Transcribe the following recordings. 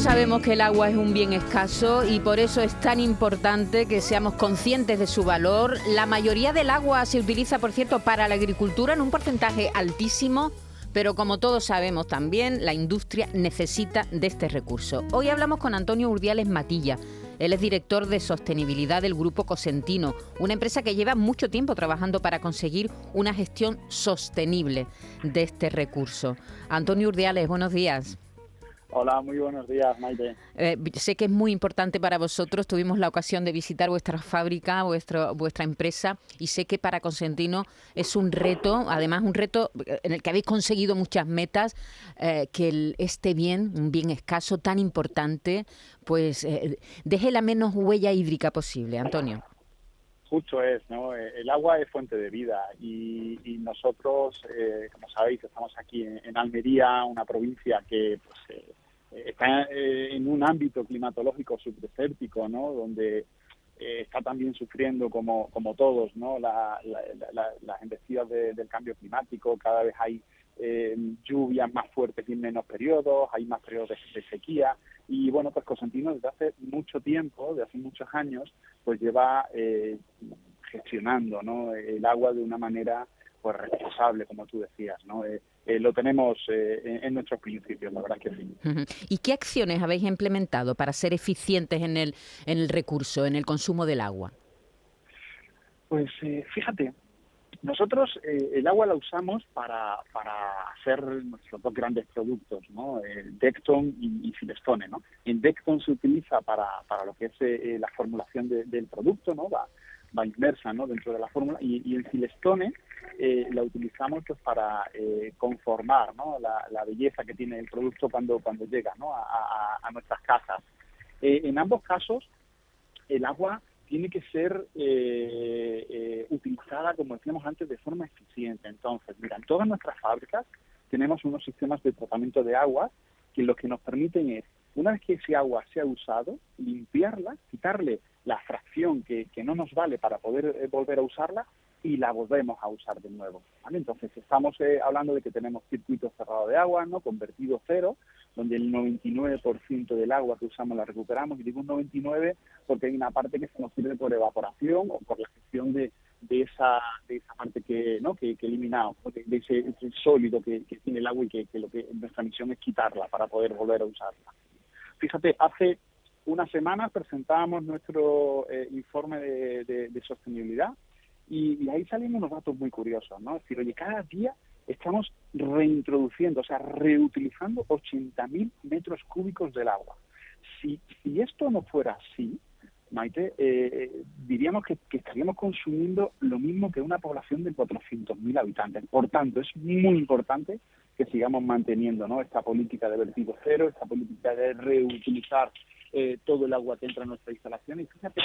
sabemos que el agua es un bien escaso y por eso es tan importante que seamos conscientes de su valor. La mayoría del agua se utiliza, por cierto, para la agricultura en un porcentaje altísimo, pero como todos sabemos también, la industria necesita de este recurso. Hoy hablamos con Antonio Urdiales Matilla. Él es director de sostenibilidad del Grupo Cosentino, una empresa que lleva mucho tiempo trabajando para conseguir una gestión sostenible de este recurso. Antonio Urdiales, buenos días. Hola, muy buenos días, Maite. Eh, sé que es muy importante para vosotros. Tuvimos la ocasión de visitar vuestra fábrica, vuestro, vuestra empresa, y sé que para Consentino es un reto, además un reto eh, en el que habéis conseguido muchas metas, eh, que este bien, un bien escaso tan importante, pues deje la menos huella hídrica posible. Antonio. Justo es, ¿no? El agua es fuente de vida y, nosotros, como sabéis, estamos aquí en, Almería, una provincia que pues, está eh, en un ámbito climatológico subdesértico, ¿no? Donde eh, está también sufriendo, como, como todos, ¿no? las embestidas del cambio climático. Cada vez hay eh, lluvias más fuertes y en menos periodos, hay más periodos de, sequía. Y bueno, pues Cosentino desde hace mucho tiempo, de hace muchos años, pues lleva gestionando ¿no? el agua de una manera pues responsable, como tú decías, ¿no? Eh, eh, lo tenemos eh, en, nuestros principios, la verdad que sí. ¿Y qué acciones habéis implementado para ser eficientes en el, en el recurso, en el consumo del agua? Pues fíjate, nosotros el agua la usamos para, para hacer nuestros dos grandes productos, ¿no? Decton y, y Filestone, ¿no? En Decton se utiliza para, para lo que es la formulación del producto, ¿no? Va, va inmersa ¿no? dentro de la fórmula y, el Silestone eh, la utilizamos pues para eh, conformar ¿no? la, belleza que tiene el producto cuando cuando llega ¿no? a, nuestras casas eh, en ambos casos el agua tiene que ser utilizada como decíamos antes de forma eficiente entonces mira en todas nuestras fábricas tenemos unos sistemas de tratamiento de agua que lo que nos permiten es una vez que ese agua se ha usado, limpiarla, quitarle la fracción que, no nos vale para poder eh, volver a usarla y la volvemos a usar de nuevo. Entonces estamos eh, hablando de que tenemos circuitos cerrados de agua, no convertido cero, donde el 99% del agua que usamos la recuperamos, y digo un 99 porque hay una parte que se nos sirve por evaporación o por la gestión de, de esa de esa parte que no que, eliminamos, de, ese, sólido que, tiene el agua y que, lo que nuestra misión es quitarla para poder volver a usarla. Fíjate, hace una semana presentábamos nuestro eh, informe de, sostenibilidad y, ahí salen unos datos muy curiosos, ¿no? Es decir, oye, cada día estamos reintroduciendo, o sea, reutilizando 80.000 metros cúbicos del agua. Si, si esto no fuera así, Maite, eh, diríamos que, estaríamos consumiendo lo mismo que una población de 400.000 habitantes. Por tanto, es muy importante que sigamos manteniendo ¿no? esta política de vertido cero, esta política de reutilizar eh, todo el agua que entra a nuestra instalación. Y fíjate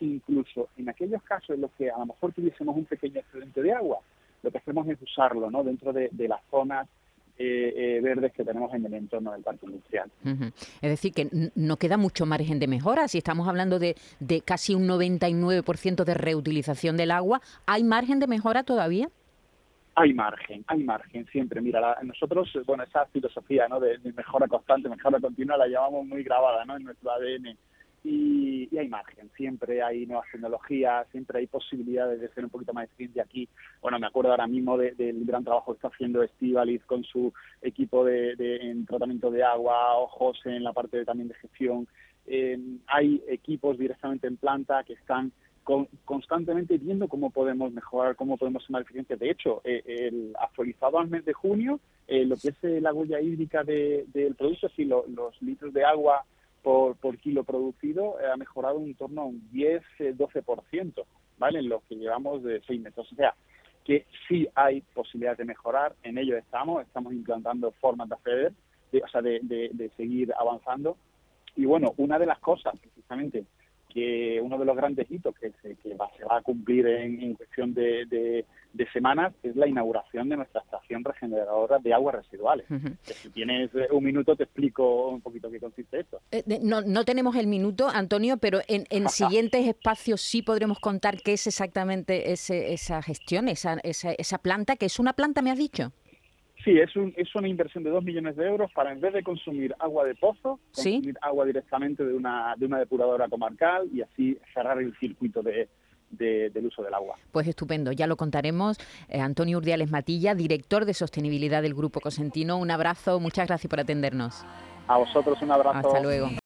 que incluso en aquellos casos en los que a lo mejor tuviésemos un pequeño excedente de agua, lo que hacemos es usarlo ¿no? dentro de, de las zonas eh, eh, verdes que tenemos en el entorno del parque industrial. Es decir, que no queda mucho margen de mejora. Si estamos hablando de, de casi un 99% de reutilización del agua, ¿hay margen de mejora todavía? Hay margen, hay margen siempre. Mira, nosotros, bueno, esa filosofía ¿no? de, de, mejora constante, mejora continua, la llevamos muy grabada ¿no? en nuestro ADN y, hay margen, siempre hay nuevas tecnologías, siempre hay posibilidades de ser un poquito más eficiente aquí. Bueno, me acuerdo ahora mismo del gran trabajo que está haciendo Estivalis con su equipo de, en tratamiento de agua, ojos en la parte también de gestión. Eh, hay equipos directamente en planta que están constantemente viendo cómo podemos mejorar, cómo podemos ser más eficientes. De hecho, eh, el actualizado al mes de junio, eh, lo que es la huella hídrica del producto, es los litros de agua por, por kilo producido eh, ha mejorado un torno a un 10-12%, eh, ¿vale? En lo que llevamos de seis meses. O sea, que sí hay posibilidades de mejorar, en ello estamos, estamos implantando formas de acceder, o sea, de, de seguir avanzando. Y bueno, una de las cosas, precisamente, que uno de los grandes hitos que se, que va, se va a cumplir en, cuestión de, de, semanas es la inauguración de nuestra estación regeneradora de aguas residuales. Si tienes eh, un minuto te explico un poquito qué consiste esto. Eh, no, no tenemos el minuto, Antonio, pero en, en siguientes espacios sí podremos contar qué es exactamente ese, esa gestión, esa, esa, esa planta, que es una planta, me has dicho. Sí, es, un, es una inversión de 2 millones de euros para en vez de consumir agua de pozo, consumir agua directamente de una, de una depuradora comarcal y así cerrar el circuito de, del uso del agua. Pues estupendo, ya lo contaremos. Eh, Antonio Urdiales Matilla, director de sostenibilidad del Grupo Cosentino, un abrazo, muchas gracias por atendernos. A vosotros un abrazo. Hasta luego.